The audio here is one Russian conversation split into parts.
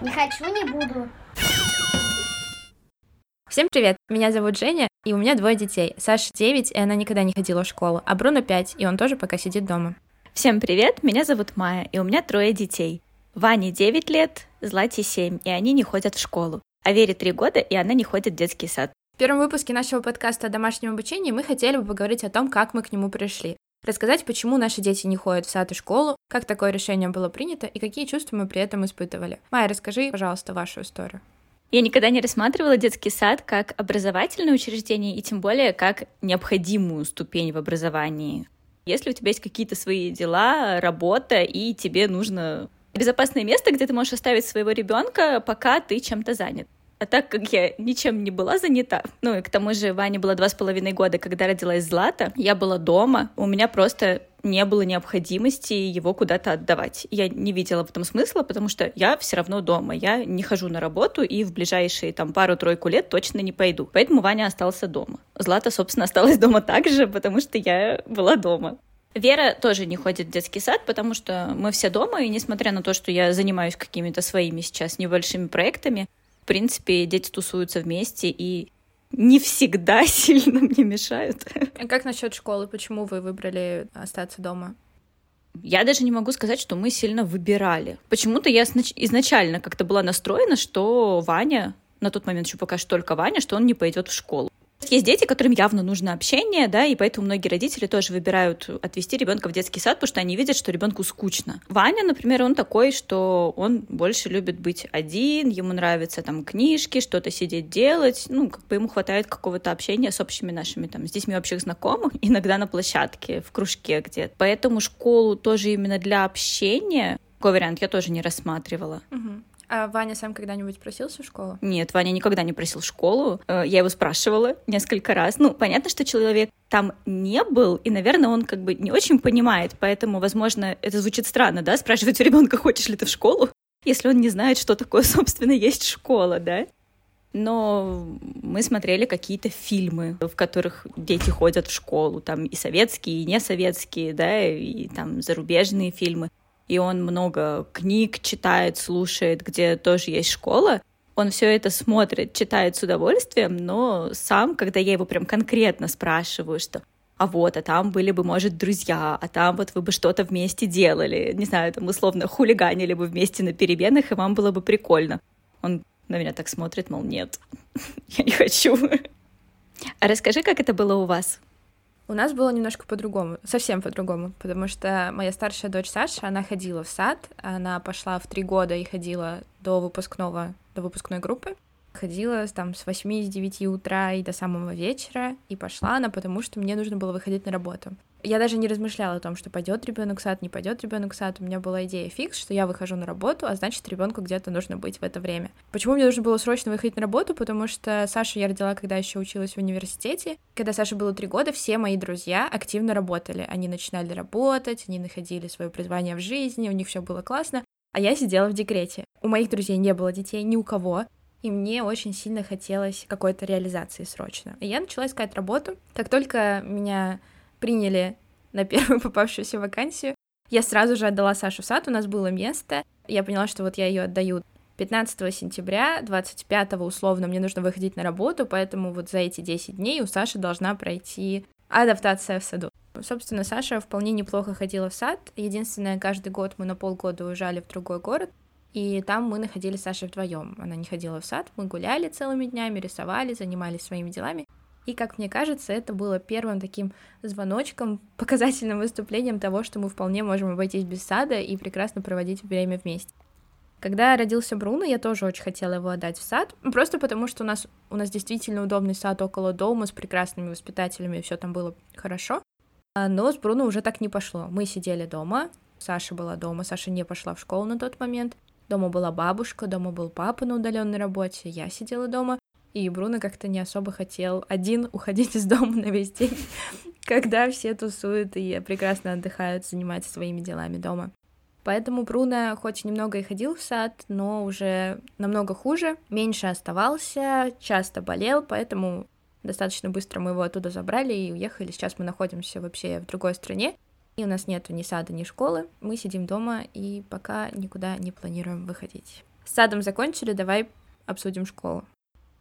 Не хочу, не буду. Всем привет, меня зовут Женя, и у меня двое детей. Саша 9, и она никогда не ходила в школу, а Бруно 5, и он тоже пока сидит дома. Всем привет, меня зовут Майя, и у меня трое детей. Ване 9 лет, Злате 7, и они не ходят в школу. А Вере 3 года, и она не ходит в детский сад. В первом выпуске нашего подкаста о домашнем обучении мы хотели бы поговорить о том, как мы к нему пришли. Рассказать, почему наши дети не ходят в сад и школу, как такое решение было принято и какие чувства мы при этом испытывали. Майя, расскажи, пожалуйста, вашу историю. Я никогда не рассматривала детский сад как образовательное учреждение и тем более как необходимую ступень в образовании. Если у тебя есть какие-то свои дела, работа, и тебе нужно безопасное место, где ты можешь оставить своего ребенка, пока ты чем-то занят. А так как я ничем не была занята, ну и к тому же Ване было два с половиной года, когда родилась Злата, я была дома, у меня просто не было необходимости его куда-то отдавать. Я не видела в этом смысла, потому что я все равно дома. Я не хожу на работу и в ближайшие там пару-тройку лет точно не пойду. Поэтому Ваня остался дома. Злата, собственно, осталась дома также, потому что я была дома. Вера тоже не ходит в детский сад, потому что мы все дома, и несмотря на то, что я занимаюсь какими-то своими сейчас небольшими проектами, принципе, дети тусуются вместе, и не всегда сильно мне мешают. А как насчет школы? Почему вы выбрали остаться дома? Я даже не могу сказать, что мы сильно выбирали. Почему-то я изначально как-то была настроена, что Ваня, на тот момент еще пока что только Ваня, что он не пойдет в школу. Есть дети, которым явно нужно общение, да, и поэтому многие родители тоже выбирают отвести ребенка в детский сад, потому что они видят, что ребенку скучно. Ваня, например, он такой, что он больше любит быть один, ему нравится там книжки, что-то сидеть делать, ну, как бы ему хватает какого-то общения с общими нашими там, с детьми общих знакомых, иногда на площадке, в кружке где-то. Поэтому школу тоже именно для общения такой вариант я тоже не рассматривала. Угу. А Ваня сам когда-нибудь просился в школу? Нет, Ваня никогда не просил в школу. Э, я его спрашивала несколько раз. Ну, понятно, что человек там не был, и, наверное, он как бы не очень понимает, поэтому, возможно, это звучит странно, да, спрашивать у ребенка, хочешь ли ты в школу, если он не знает, что такое, собственно, есть школа, да. Но мы смотрели какие-то фильмы, в которых дети ходят в школу, там и советские, и не советские, да, и там зарубежные фильмы и он много книг читает, слушает, где тоже есть школа, он все это смотрит, читает с удовольствием, но сам, когда я его прям конкретно спрашиваю, что а вот, а там были бы, может, друзья, а там вот вы бы что-то вместе делали, не знаю, там условно хулиганили бы вместе на переменах, и вам было бы прикольно. Он на меня так смотрит, мол, нет, я не хочу. А расскажи, как это было у вас? У нас было немножко по-другому, совсем по-другому, потому что моя старшая дочь Саша, она ходила в сад, она пошла в три года и ходила до выпускного, до выпускной группы, ходила там с 8 с 9 утра и до самого вечера, и пошла она, потому что мне нужно было выходить на работу. Я даже не размышляла о том, что пойдет ребенок в сад, не пойдет ребенок в сад. У меня была идея фикс, что я выхожу на работу, а значит, ребенку где-то нужно быть в это время. Почему мне нужно было срочно выходить на работу? Потому что Сашу я родила, когда еще училась в университете. Когда Саше было три года, все мои друзья активно работали. Они начинали работать, они находили свое призвание в жизни, у них все было классно. А я сидела в декрете. У моих друзей не было детей, ни у кого и мне очень сильно хотелось какой-то реализации срочно. И я начала искать работу. Как только меня приняли на первую попавшуюся вакансию, я сразу же отдала Сашу в сад, у нас было место. Я поняла, что вот я ее отдаю 15 сентября, 25 условно мне нужно выходить на работу, поэтому вот за эти 10 дней у Саши должна пройти адаптация в саду. Собственно, Саша вполне неплохо ходила в сад. Единственное, каждый год мы на полгода уезжали в другой город, и там мы находились с Сашей вдвоем. Она не ходила в сад, мы гуляли целыми днями, рисовали, занимались своими делами. И, как мне кажется, это было первым таким звоночком, показательным выступлением того, что мы вполне можем обойтись без сада и прекрасно проводить время вместе. Когда родился Бруно, я тоже очень хотела его отдать в сад, просто потому что у нас, у нас действительно удобный сад около дома с прекрасными воспитателями, все там было хорошо. А, но с Бруно уже так не пошло. Мы сидели дома, Саша была дома, Саша не пошла в школу на тот момент, Дома была бабушка, дома был папа на удаленной работе, я сидела дома, и Бруно как-то не особо хотел один уходить из дома на весь день, когда все тусуют и прекрасно отдыхают, занимаются своими делами дома. Поэтому Бруно хоть немного и ходил в сад, но уже намного хуже, меньше оставался, часто болел, поэтому достаточно быстро мы его оттуда забрали и уехали. Сейчас мы находимся вообще в другой стране, у нас нет ни сада, ни школы. Мы сидим дома и пока никуда не планируем выходить. С садом закончили, давай обсудим школу.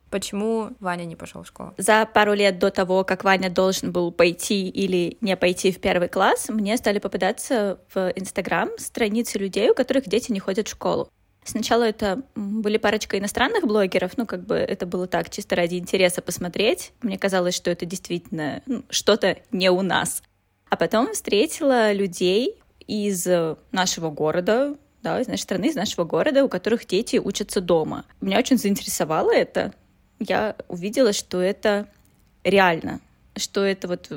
Почему Ваня не пошел в школу? За пару лет до того, как Ваня должен был пойти или не пойти в первый класс, мне стали попадаться в Инстаграм страницы людей, у которых дети не ходят в школу. Сначала это были парочка иностранных блогеров, ну, как бы это было так, чисто ради интереса посмотреть. Мне казалось, что это действительно ну, что-то не у нас. А потом встретила людей из нашего города, да, из нашей страны, из нашего города, у которых дети учатся дома. Меня очень заинтересовало это я увидела, что это реально, что это вот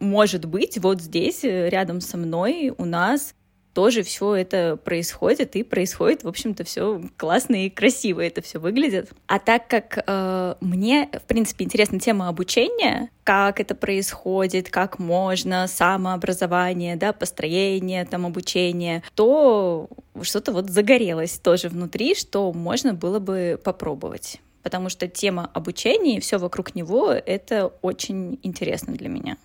может быть вот здесь, э, рядом со мной, у нас тоже все это происходит, и происходит, в общем-то, все классно и красиво это все выглядит. А так как э, мне, в принципе, интересна тема обучения, как это происходит, как можно, самообразование, да, построение, там, обучение, то что-то вот загорелось тоже внутри, что можно было бы попробовать потому что тема обучения и все вокруг него — это очень интересно для меня.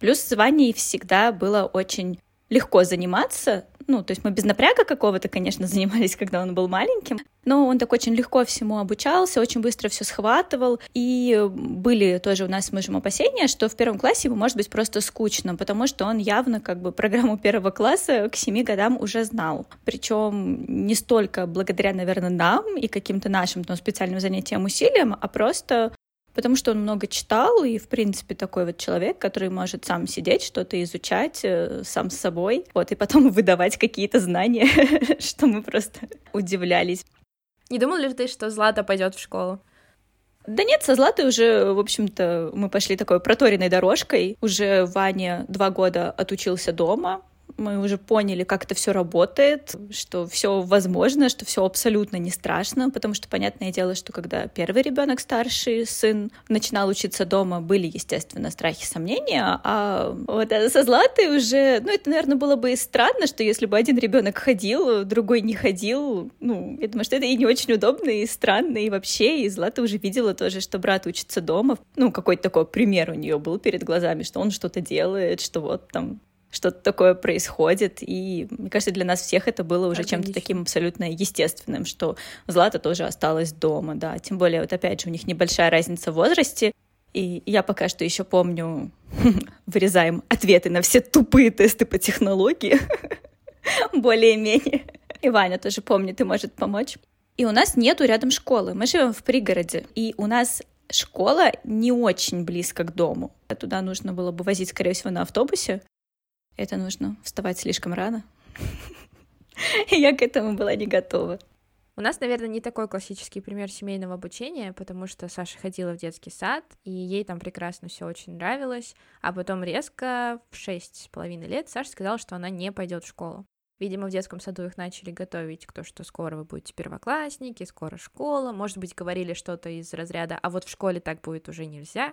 Плюс с Ваней всегда было очень легко заниматься, ну, то есть мы без напряга какого-то, конечно, занимались, когда он был маленьким, но он так очень легко всему обучался, очень быстро все схватывал. И были тоже у нас с мужем опасения, что в первом классе ему может быть просто скучно, потому что он явно как бы программу первого класса к семи годам уже знал. Причем не столько благодаря, наверное, нам и каким-то нашим там, специальным занятиям, усилиям, а просто потому что он много читал и, в принципе, такой вот человек, который может сам сидеть, что-то изучать э, сам с собой, вот, и потом выдавать какие-то знания, что мы просто удивлялись. Не думал ли ты, что Злата пойдет в школу? Да нет, со Златой уже, в общем-то, мы пошли такой проторенной дорожкой. Уже Ваня два года отучился дома, мы уже поняли, как это все работает, что все возможно, что все абсолютно не страшно, потому что понятное дело, что когда первый ребенок старший сын начинал учиться дома, были, естественно, страхи, сомнения, а вот со Златой уже, ну, это, наверное, было бы и странно, что если бы один ребенок ходил, другой не ходил, ну, я думаю, что это и не очень удобно, и странно, и вообще, и Злата уже видела тоже, что брат учится дома, ну, какой-то такой пример у нее был перед глазами, что он что-то делает, что вот там что-то такое происходит. И мне кажется, для нас всех это было уже чем-то таким абсолютно естественным, что Злата тоже осталась дома, да. Тем более, вот опять же, у них небольшая разница в возрасте. И я пока что еще помню, вырезаем ответы на все тупые тесты по технологии, более-менее. И Ваня тоже помнит и может помочь. И у нас нету рядом школы. Мы живем в пригороде, и у нас школа не очень близко к дому. Туда нужно было бы возить, скорее всего, на автобусе это нужно вставать слишком рано. Я к этому была не готова. У нас, наверное, не такой классический пример семейного обучения, потому что Саша ходила в детский сад, и ей там прекрасно все очень нравилось, а потом резко в шесть с половиной лет Саша сказала, что она не пойдет в школу. Видимо, в детском саду их начали готовить к то, что скоро вы будете первоклассники, скоро школа. Может быть, говорили что-то из разряда, а вот в школе так будет уже нельзя.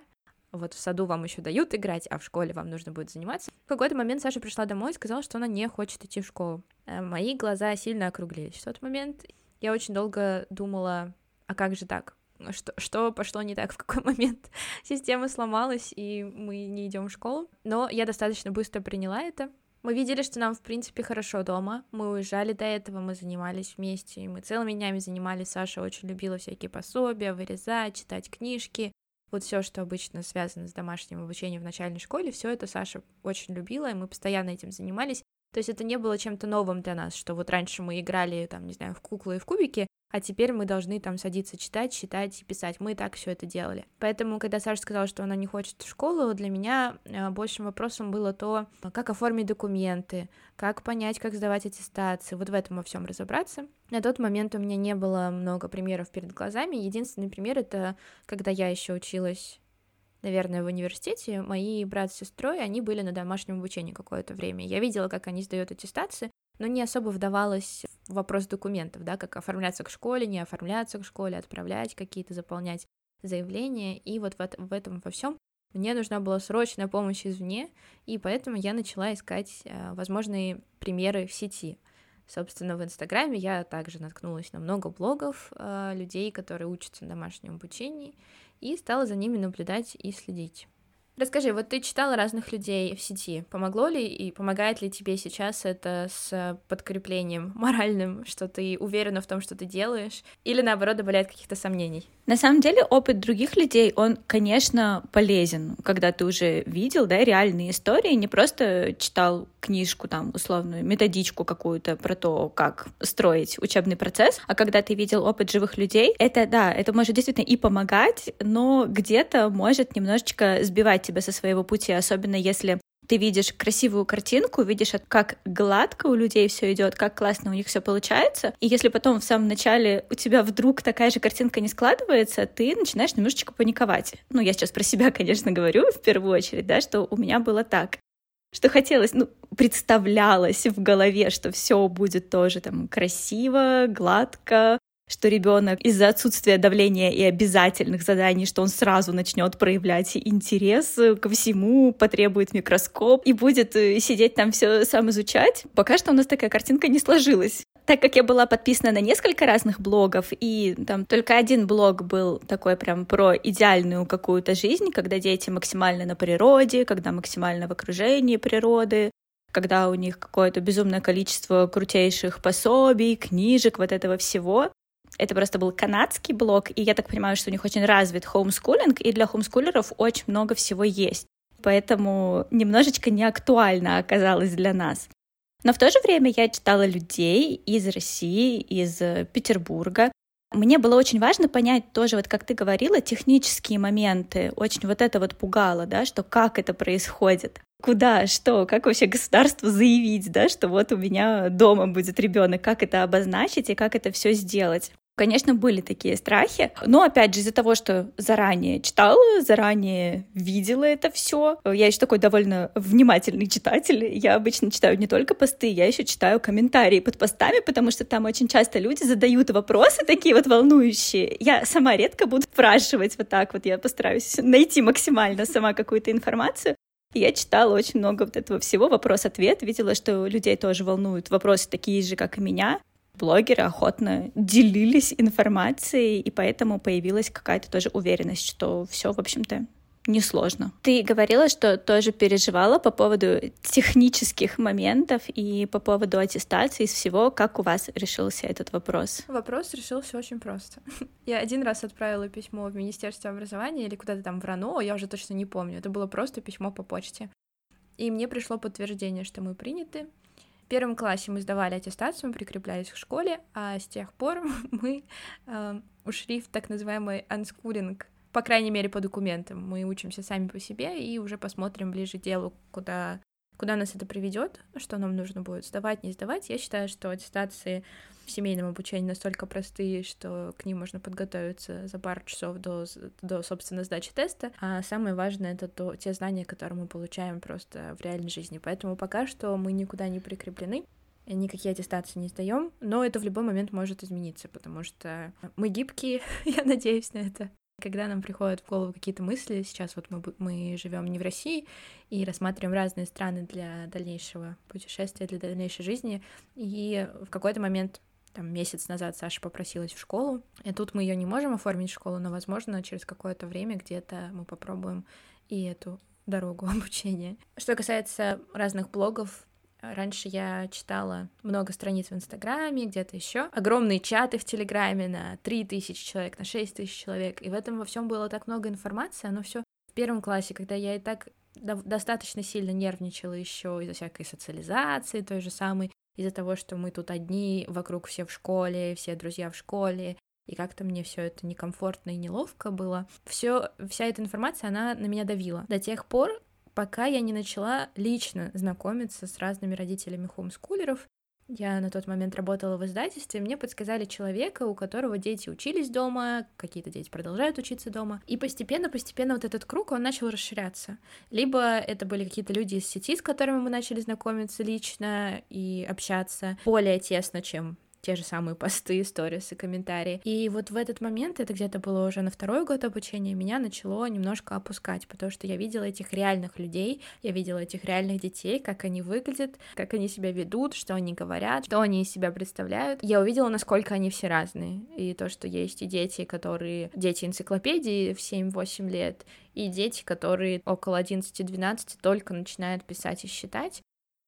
Вот в саду вам еще дают играть, а в школе вам нужно будет заниматься. В какой-то момент Саша пришла домой и сказала, что она не хочет идти в школу. Э, мои глаза сильно округлились в тот момент. Я очень долго думала, а как же так? Что, что пошло не так, в какой момент система сломалась, и мы не идем в школу. Но я достаточно быстро приняла это. Мы видели, что нам, в принципе, хорошо дома. Мы уезжали до этого, мы занимались вместе, мы целыми днями занимались. Саша очень любила всякие пособия, вырезать, читать книжки. Вот все, что обычно связано с домашним обучением в начальной школе, все это Саша очень любила, и мы постоянно этим занимались. То есть это не было чем-то новым для нас, что вот раньше мы играли, там, не знаю, в куклы и в кубики, а теперь мы должны там садиться читать, считать и писать. Мы и так все это делали. Поэтому, когда Саша сказала, что она не хочет в школу, для меня э, большим вопросом было то, как оформить документы, как понять, как сдавать аттестации, вот в этом во всем разобраться. На тот момент у меня не было много примеров перед глазами. Единственный пример это когда я еще училась наверное, в университете, мои брат с сестрой, они были на домашнем обучении какое-то время. Я видела, как они сдают аттестации, но не особо вдавалась в вопрос документов, да, как оформляться к школе, не оформляться к школе, отправлять какие-то, заполнять заявления, и вот в, в этом во всем мне нужна была срочная помощь извне, и поэтому я начала искать э, возможные примеры в сети. Собственно, в Инстаграме я также наткнулась на много блогов э, людей, которые учатся на домашнем обучении, и стала за ними наблюдать и следить. Расскажи, вот ты читала разных людей в сети. Помогло ли и помогает ли тебе сейчас это с подкреплением моральным, что ты уверена в том, что ты делаешь, или наоборот добавляет каких-то сомнений? На самом деле опыт других людей, он, конечно, полезен, когда ты уже видел, да, реальные истории, не просто читал книжку, там, условную, методичку какую-то про то, как строить учебный процесс, а когда ты видел опыт живых людей, это, да, это может действительно и помогать, но где-то может немножечко сбивать тебя со своего пути, особенно если ты видишь красивую картинку, видишь, как гладко у людей все идет, как классно у них все получается. И если потом в самом начале у тебя вдруг такая же картинка не складывается, ты начинаешь немножечко паниковать. Ну, я сейчас про себя, конечно, говорю в первую очередь, да, что у меня было так что хотелось, ну, представлялось в голове, что все будет тоже там красиво, гладко, что ребенок из-за отсутствия давления и обязательных заданий, что он сразу начнет проявлять интерес ко всему, потребует микроскоп и будет э, сидеть там все сам изучать. Пока что у нас такая картинка не сложилась. Так как я была подписана на несколько разных блогов, и там только один блог был такой прям про идеальную какую-то жизнь, когда дети максимально на природе, когда максимально в окружении природы, когда у них какое-то безумное количество крутейших пособий, книжек, вот этого всего. Это просто был канадский блог, и я так понимаю, что у них очень развит хоумскулинг, и для хоумскулеров очень много всего есть. Поэтому немножечко не актуально оказалось для нас. Но в то же время я читала людей из России, из Петербурга. Мне было очень важно понять тоже, вот как ты говорила, технические моменты. Очень вот это вот пугало, да, что как это происходит куда, что, как вообще государству заявить, да, что вот у меня дома будет ребенок, как это обозначить и как это все сделать. Конечно, были такие страхи, но опять же из-за того, что заранее читала, заранее видела это все, я еще такой довольно внимательный читатель. Я обычно читаю не только посты, я еще читаю комментарии под постами, потому что там очень часто люди задают вопросы такие вот волнующие. Я сама редко буду спрашивать вот так вот, я постараюсь найти максимально сама какую-то информацию. Я читала очень много вот этого всего, вопрос-ответ, видела, что людей тоже волнуют вопросы такие же, как и меня. Блогеры охотно делились информацией, и поэтому появилась какая-то тоже уверенность, что все, в общем-то, несложно. Ты говорила, что тоже переживала по поводу технических моментов и по поводу аттестации из всего. Как у вас решился этот вопрос? Вопрос решился очень просто. Я один раз отправила письмо в Министерство образования или куда-то там в РАНО, я уже точно не помню. Это было просто письмо по почте. И мне пришло подтверждение, что мы приняты. В первом классе мы сдавали аттестацию, мы прикреплялись к школе, а с тех пор мы э, ушли в так называемый unschooling по крайней мере, по документам. Мы учимся сами по себе и уже посмотрим ближе к делу, куда, куда нас это приведет, что нам нужно будет сдавать, не сдавать. Я считаю, что аттестации в семейном обучении настолько простые, что к ним можно подготовиться за пару часов до, до собственно, сдачи теста. А самое важное — это то, те знания, которые мы получаем просто в реальной жизни. Поэтому пока что мы никуда не прикреплены никакие аттестации не сдаем, но это в любой момент может измениться, потому что мы гибкие, я надеюсь на это. Когда нам приходят в голову какие-то мысли, сейчас вот мы, мы живем не в России и рассматриваем разные страны для дальнейшего путешествия, для дальнейшей жизни, и в какой-то момент там месяц назад Саша попросилась в школу, и тут мы ее не можем оформить в школу, но, возможно, через какое-то время где-то мы попробуем и эту дорогу обучения. Что касается разных блогов, Раньше я читала много страниц в Инстаграме, где-то еще. Огромные чаты в Телеграме на 3000 человек, на 6000 человек. И в этом во всем было так много информации. Оно все в первом классе, когда я и так достаточно сильно нервничала еще из-за всякой социализации, той же самой, из-за того, что мы тут одни, вокруг все в школе, все друзья в школе, и как-то мне все это некомфортно и неловко было. Все, вся эта информация, она на меня давила. До тех пор, пока я не начала лично знакомиться с разными родителями хомскулеров. Я на тот момент работала в издательстве, мне подсказали человека, у которого дети учились дома, какие-то дети продолжают учиться дома. И постепенно-постепенно вот этот круг, он начал расширяться. Либо это были какие-то люди из сети, с которыми мы начали знакомиться лично и общаться более тесно, чем те же самые посты, сторисы, комментарии. И вот в этот момент, это где-то было уже на второй год обучения, меня начало немножко опускать, потому что я видела этих реальных людей, я видела этих реальных детей, как они выглядят, как они себя ведут, что они говорят, что они из себя представляют. Я увидела, насколько они все разные. И то, что есть и дети, которые... Дети энциклопедии в 7-8 лет, и дети, которые около 11-12 только начинают писать и считать.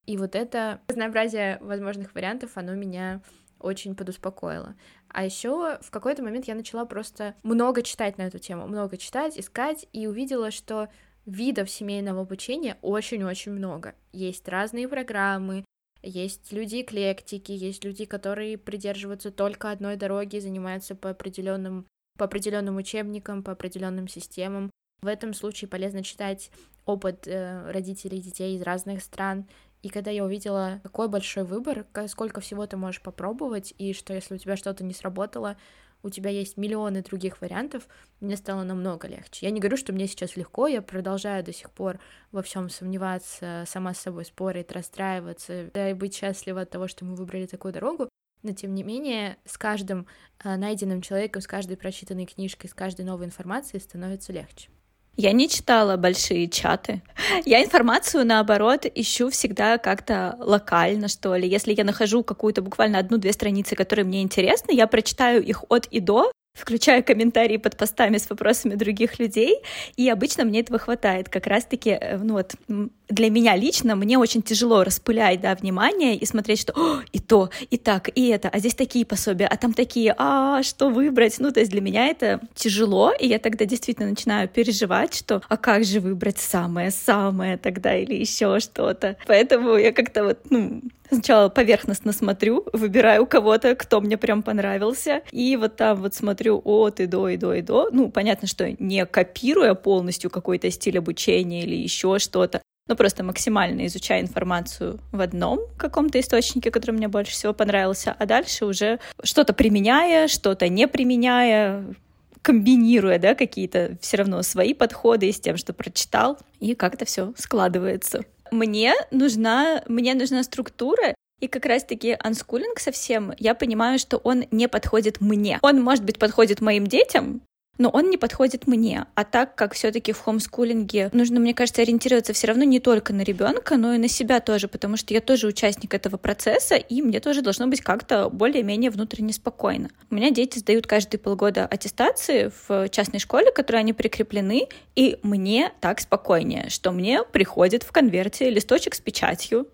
И вот это разнообразие возможных вариантов, оно меня очень подуспокоило. А еще в какой-то момент я начала просто много читать на эту тему, много читать, искать, и увидела, что видов семейного обучения очень-очень много. Есть разные программы, есть люди эклектики, есть люди, которые придерживаются только одной дороги, занимаются по определенным по определенным учебникам, по определенным системам. В этом случае полезно читать опыт э, родителей детей из разных стран. И когда я увидела такой большой выбор, сколько всего ты можешь попробовать, и что если у тебя что-то не сработало, у тебя есть миллионы других вариантов, мне стало намного легче. Я не говорю, что мне сейчас легко, я продолжаю до сих пор во всем сомневаться, сама с собой спорить, расстраиваться, да и быть счастлива от того, что мы выбрали такую дорогу. Но тем не менее, с каждым э, найденным человеком, с каждой прочитанной книжкой, с каждой новой информацией становится легче. Я не читала большие чаты. Я информацию, наоборот, ищу всегда как-то локально, что ли. Если я нахожу какую-то буквально одну-две страницы, которые мне интересны, я прочитаю их от и до, включая комментарии под постами с вопросами других людей, и обычно мне этого хватает. Как раз-таки, э, ну вот, для меня лично, мне очень тяжело распылять, да, внимание и смотреть, что и то, и так, и это, а здесь такие пособия, а там такие, а что выбрать? Ну, то есть для меня это тяжело, и я тогда действительно начинаю переживать, что а как же выбрать самое-самое тогда или еще что-то. Поэтому я как-то вот, ну, Сначала поверхностно смотрю, выбираю кого-то, кто мне прям понравился, и вот там вот смотрю от и до, и до, и до. Ну, понятно, что не копируя полностью какой-то стиль обучения или еще что-то, но просто максимально изучая информацию в одном каком-то источнике, который мне больше всего понравился, а дальше уже что-то применяя, что-то не применяя, комбинируя, да, какие-то все равно свои подходы с тем, что прочитал, и как-то все складывается. Мне нужна, мне нужна структура, и как раз-таки анскулинг совсем, я понимаю, что он не подходит мне. Он, может быть, подходит моим детям, но он не подходит мне. А так как все-таки в хомскулинге нужно, мне кажется, ориентироваться все равно не только на ребенка, но и на себя тоже, потому что я тоже участник этого процесса, и мне тоже должно быть как-то более-менее внутренне спокойно. У меня дети сдают каждые полгода аттестации в частной школе, которые они прикреплены, и мне так спокойнее, что мне приходит в конверте листочек с печатью,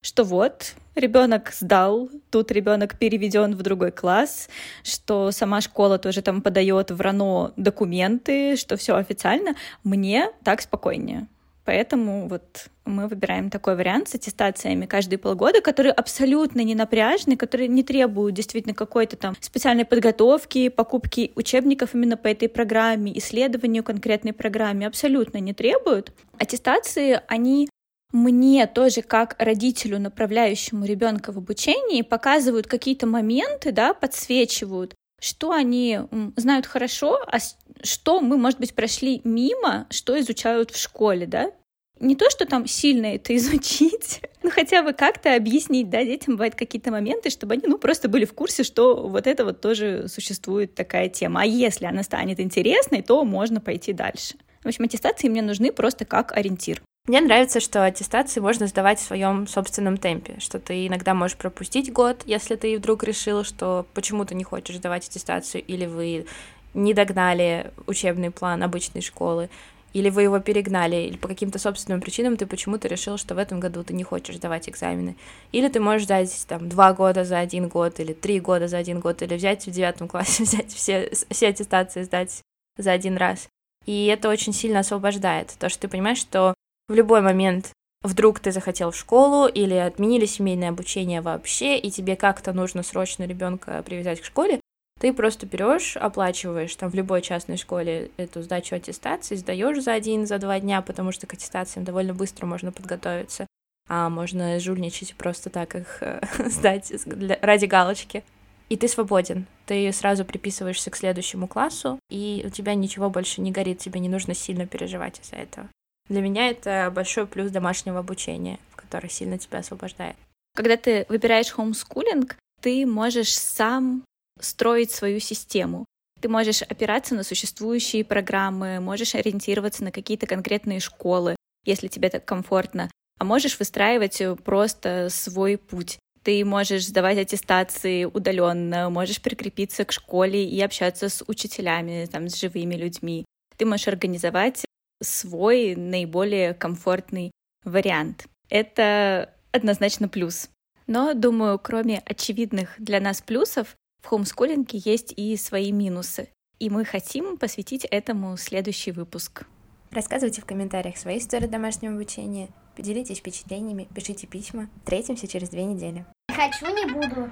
что вот ребенок сдал, тут ребенок переведен в другой класс, что сама школа тоже там подает в РАНО документы, что все официально, мне так спокойнее. Поэтому вот мы выбираем такой вариант с аттестациями каждые полгода, который абсолютно не напряжный, который не требует действительно какой-то там специальной подготовки, покупки учебников именно по этой программе, исследованию конкретной программе, абсолютно не требуют. Аттестации, они мне тоже как родителю, направляющему ребенка в обучении, показывают какие-то моменты, да, подсвечивают, что они знают хорошо, а что мы, может быть, прошли мимо, что изучают в школе, да. Не то, что там сильно это изучить, но хотя бы как-то объяснить, да, детям бывают какие-то моменты, чтобы они, ну, просто были в курсе, что вот это вот тоже существует такая тема. А если она станет интересной, то можно пойти дальше. В общем, аттестации мне нужны просто как ориентир. Мне нравится, что аттестации можно сдавать в своем собственном темпе, что ты иногда можешь пропустить год, если ты вдруг решил, что почему-то не хочешь сдавать аттестацию, или вы не догнали учебный план обычной школы, или вы его перегнали, или по каким-то собственным причинам ты почему-то решил, что в этом году ты не хочешь сдавать экзамены. Или ты можешь сдать там два года за один год, или три года за один год, или взять в девятом классе, взять все, все аттестации, сдать за один раз. И это очень сильно освобождает, то, что ты понимаешь, что в любой момент вдруг ты захотел в школу или отменили семейное обучение вообще, и тебе как-то нужно срочно ребенка привязать к школе, ты просто берешь, оплачиваешь там в любой частной школе эту сдачу аттестации, сдаешь за один, за два дня, потому что к аттестациям довольно быстро можно подготовиться, а можно жульничать и просто так их э, сдать для, ради галочки. И ты свободен. Ты сразу приписываешься к следующему классу, и у тебя ничего больше не горит, тебе не нужно сильно переживать из-за этого. Для меня это большой плюс домашнего обучения, который сильно тебя освобождает. Когда ты выбираешь хомскулинг, ты можешь сам строить свою систему. Ты можешь опираться на существующие программы, можешь ориентироваться на какие-то конкретные школы, если тебе так комфортно, а можешь выстраивать просто свой путь. Ты можешь сдавать аттестации удаленно, можешь прикрепиться к школе и общаться с учителями, там, с живыми людьми. Ты можешь организовать свой наиболее комфортный вариант. Это однозначно плюс. Но, думаю, кроме очевидных для нас плюсов, в хомскулинге есть и свои минусы. И мы хотим посвятить этому следующий выпуск. Рассказывайте в комментариях свои истории домашнего обучения, поделитесь впечатлениями, пишите письма. Встретимся через две недели. Хочу, не буду.